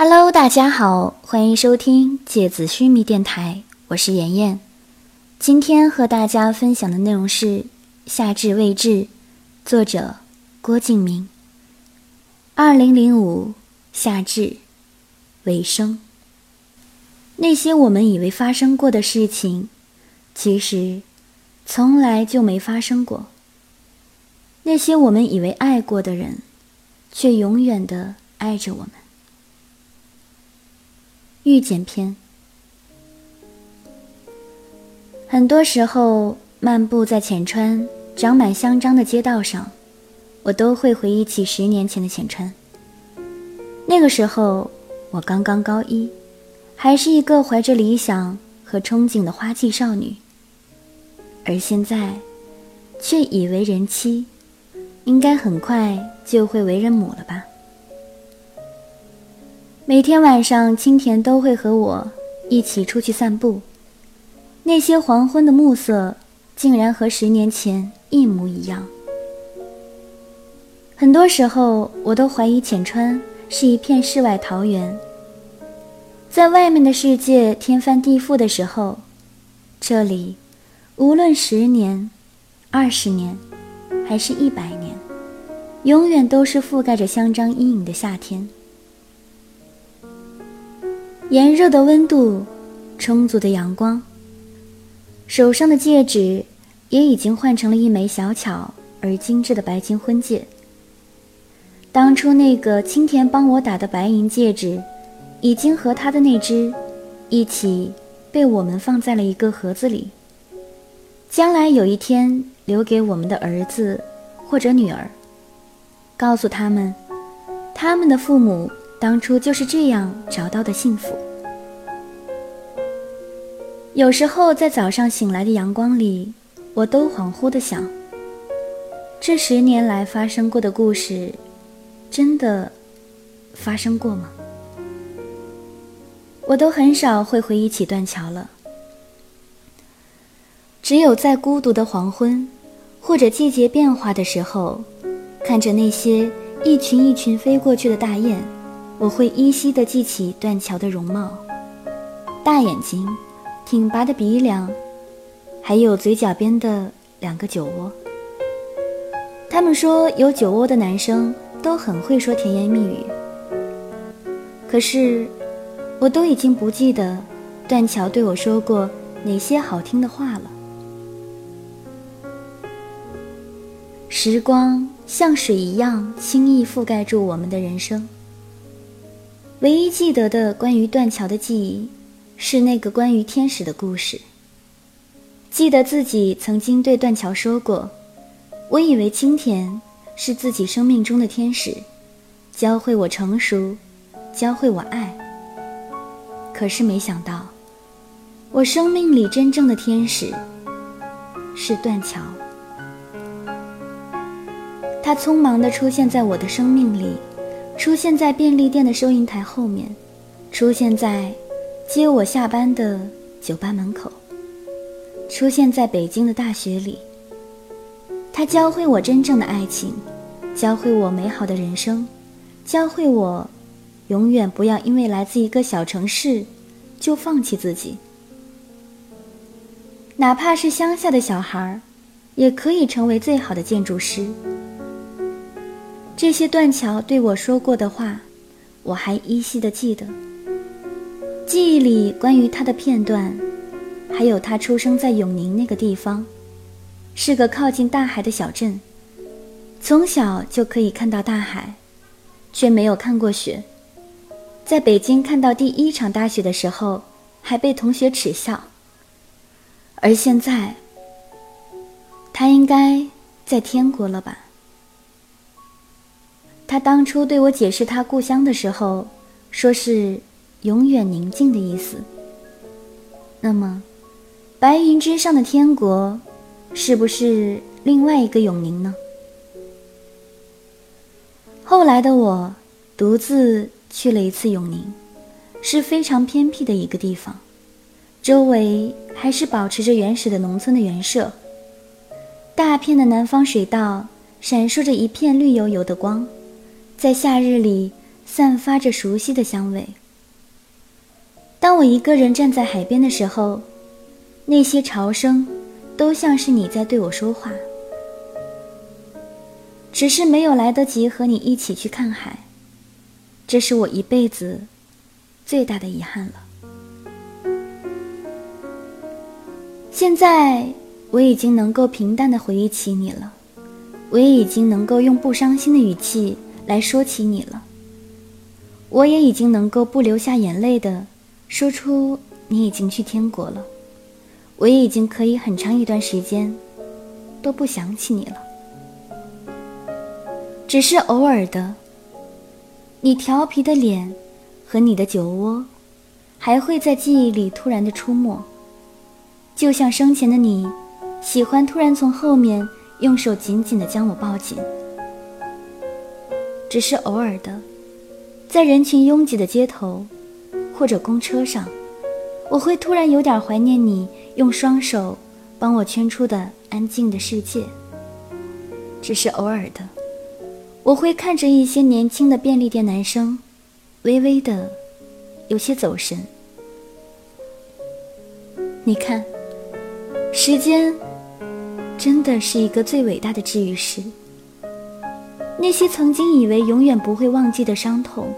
Hello，大家好，欢迎收听芥子须弥电台，我是妍妍。今天和大家分享的内容是《夏至未至》，作者郭敬明。二零零五夏至尾声，那些我们以为发生过的事情，其实从来就没发生过。那些我们以为爱过的人，却永远的爱着我们。遇见篇。很多时候，漫步在浅川长满香樟的街道上，我都会回忆起十年前的浅川。那个时候，我刚刚高一，还是一个怀着理想和憧憬的花季少女。而现在，却已为人妻，应该很快就会为人母了吧。每天晚上，青田都会和我一起出去散步。那些黄昏的暮色，竟然和十年前一模一样。很多时候，我都怀疑浅川是一片世外桃源。在外面的世界天翻地覆的时候，这里，无论十年、二十年，还是一百年，永远都是覆盖着香樟阴影的夏天。炎热的温度，充足的阳光。手上的戒指也已经换成了一枚小巧而精致的白金婚戒。当初那个青田帮我打的白银戒指，已经和他的那只一起被我们放在了一个盒子里。将来有一天，留给我们的儿子或者女儿，告诉他们，他们的父母。当初就是这样找到的幸福。有时候在早上醒来的阳光里，我都恍惚的想：这十年来发生过的故事，真的发生过吗？我都很少会回忆起断桥了。只有在孤独的黄昏，或者季节变化的时候，看着那些一群一群飞过去的大雁。我会依稀地记起断桥的容貌，大眼睛，挺拔的鼻梁，还有嘴角边的两个酒窝。他们说有酒窝的男生都很会说甜言蜜语。可是，我都已经不记得断桥对我说过哪些好听的话了。时光像水一样轻易覆盖住我们的人生。唯一记得的关于断桥的记忆，是那个关于天使的故事。记得自己曾经对断桥说过：“我以为青田是自己生命中的天使，教会我成熟，教会我爱。可是没想到，我生命里真正的天使是断桥。他匆忙地出现在我的生命里。”出现在便利店的收银台后面，出现在接我下班的酒吧门口，出现在北京的大学里。他教会我真正的爱情，教会我美好的人生，教会我永远不要因为来自一个小城市就放弃自己。哪怕是乡下的小孩，也可以成为最好的建筑师。这些断桥对我说过的话，我还依稀的记得。记忆里关于他的片段，还有他出生在永宁那个地方，是个靠近大海的小镇。从小就可以看到大海，却没有看过雪。在北京看到第一场大雪的时候，还被同学耻笑。而现在，他应该在天国了吧？他当初对我解释他故乡的时候，说是“永远宁静”的意思。那么，白云之上的天国，是不是另外一个永宁呢？后来的我，独自去了一次永宁，是非常偏僻的一个地方，周围还是保持着原始的农村的原舍，大片的南方水稻闪烁着一片绿油油的光。在夏日里，散发着熟悉的香味。当我一个人站在海边的时候，那些潮声都像是你在对我说话，只是没有来得及和你一起去看海，这是我一辈子最大的遗憾了。现在我已经能够平淡的回忆起你了，我也已经能够用不伤心的语气来说起你了，我也已经能够不流下眼泪的。说出你已经去天国了，我也已经可以很长一段时间都不想起你了。只是偶尔的，你调皮的脸和你的酒窝，还会在记忆里突然的出没，就像生前的你，喜欢突然从后面用手紧紧的将我抱紧。只是偶尔的，在人群拥挤的街头。或者公车上，我会突然有点怀念你用双手帮我圈出的安静的世界。只是偶尔的，我会看着一些年轻的便利店男生，微微的有些走神。你看，时间真的是一个最伟大的治愈师。那些曾经以为永远不会忘记的伤痛，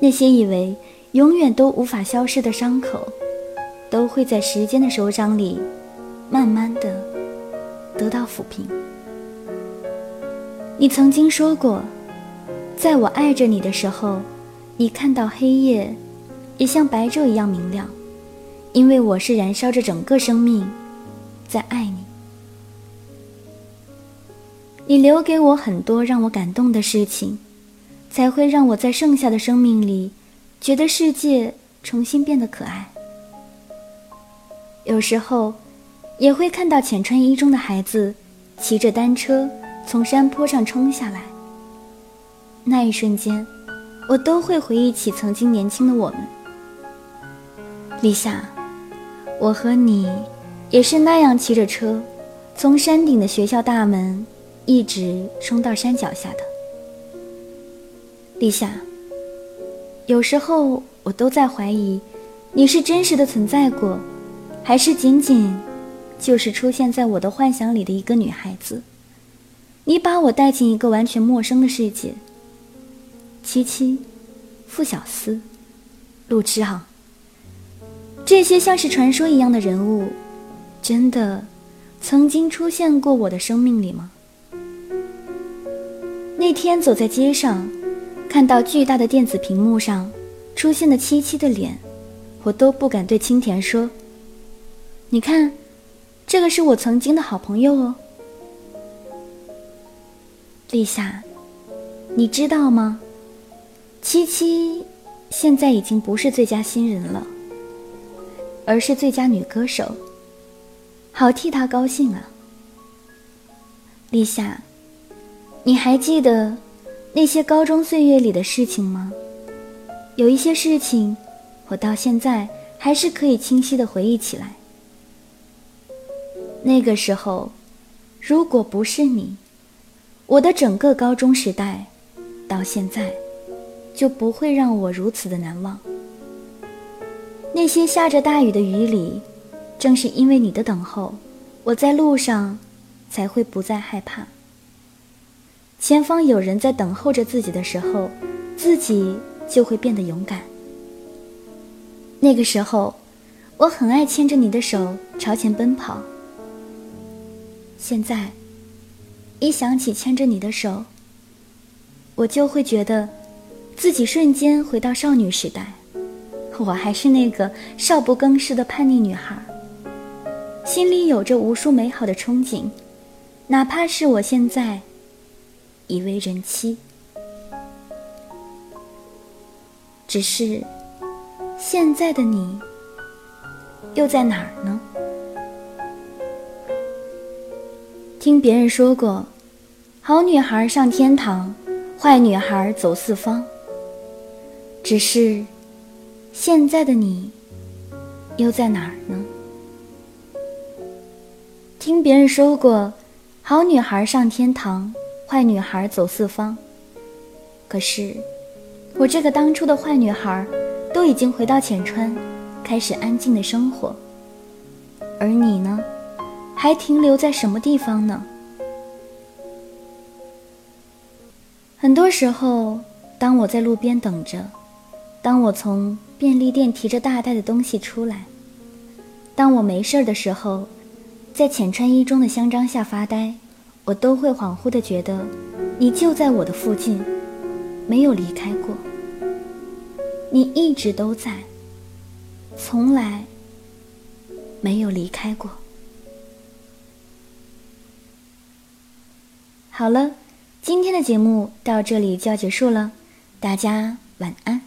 那些以为……永远都无法消失的伤口，都会在时间的手掌里，慢慢的得到抚平。你曾经说过，在我爱着你的时候，你看到黑夜也像白昼一样明亮，因为我是燃烧着整个生命在爱你。你留给我很多让我感动的事情，才会让我在剩下的生命里。觉得世界重新变得可爱。有时候，也会看到浅川一中的孩子骑着单车从山坡上冲下来。那一瞬间，我都会回忆起曾经年轻的我们。立夏，我和你也是那样骑着车，从山顶的学校大门一直冲到山脚下的。立夏。有时候我都在怀疑，你是真实的存在过，还是仅仅就是出现在我的幻想里的一个女孩子？你把我带进一个完全陌生的世界。七七、傅小司、陆之昂，这些像是传说一样的人物，真的曾经出现过我的生命里吗？那天走在街上。看到巨大的电子屏幕上出现的七七的脸，我都不敢对青田说：“你看，这个是我曾经的好朋友哦。”立夏，你知道吗？七七现在已经不是最佳新人了，而是最佳女歌手。好替她高兴啊！立夏，你还记得？那些高中岁月里的事情吗？有一些事情，我到现在还是可以清晰的回忆起来。那个时候，如果不是你，我的整个高中时代，到现在，就不会让我如此的难忘。那些下着大雨的雨里，正是因为你的等候，我在路上，才会不再害怕。前方有人在等候着自己的时候，自己就会变得勇敢。那个时候，我很爱牵着你的手朝前奔跑。现在，一想起牵着你的手，我就会觉得，自己瞬间回到少女时代，我还是那个少不更事的叛逆女孩，心里有着无数美好的憧憬，哪怕是我现在。已为人妻，只是现在的你又在哪儿呢？听别人说过，好女孩上天堂，坏女孩走四方。只是现在的你又在哪儿呢？听别人说过，好女孩上天堂。坏女孩走四方，可是我这个当初的坏女孩，都已经回到浅川，开始安静的生活。而你呢，还停留在什么地方呢？很多时候，当我在路边等着，当我从便利店提着大袋的东西出来，当我没事儿的时候，在浅川一中的香樟下发呆，我都会恍惚的觉得，你就在我的附近，没有离开过。你一直都在，从来没有离开过。好了。今天的节目到这里就要结束了，大家晚安。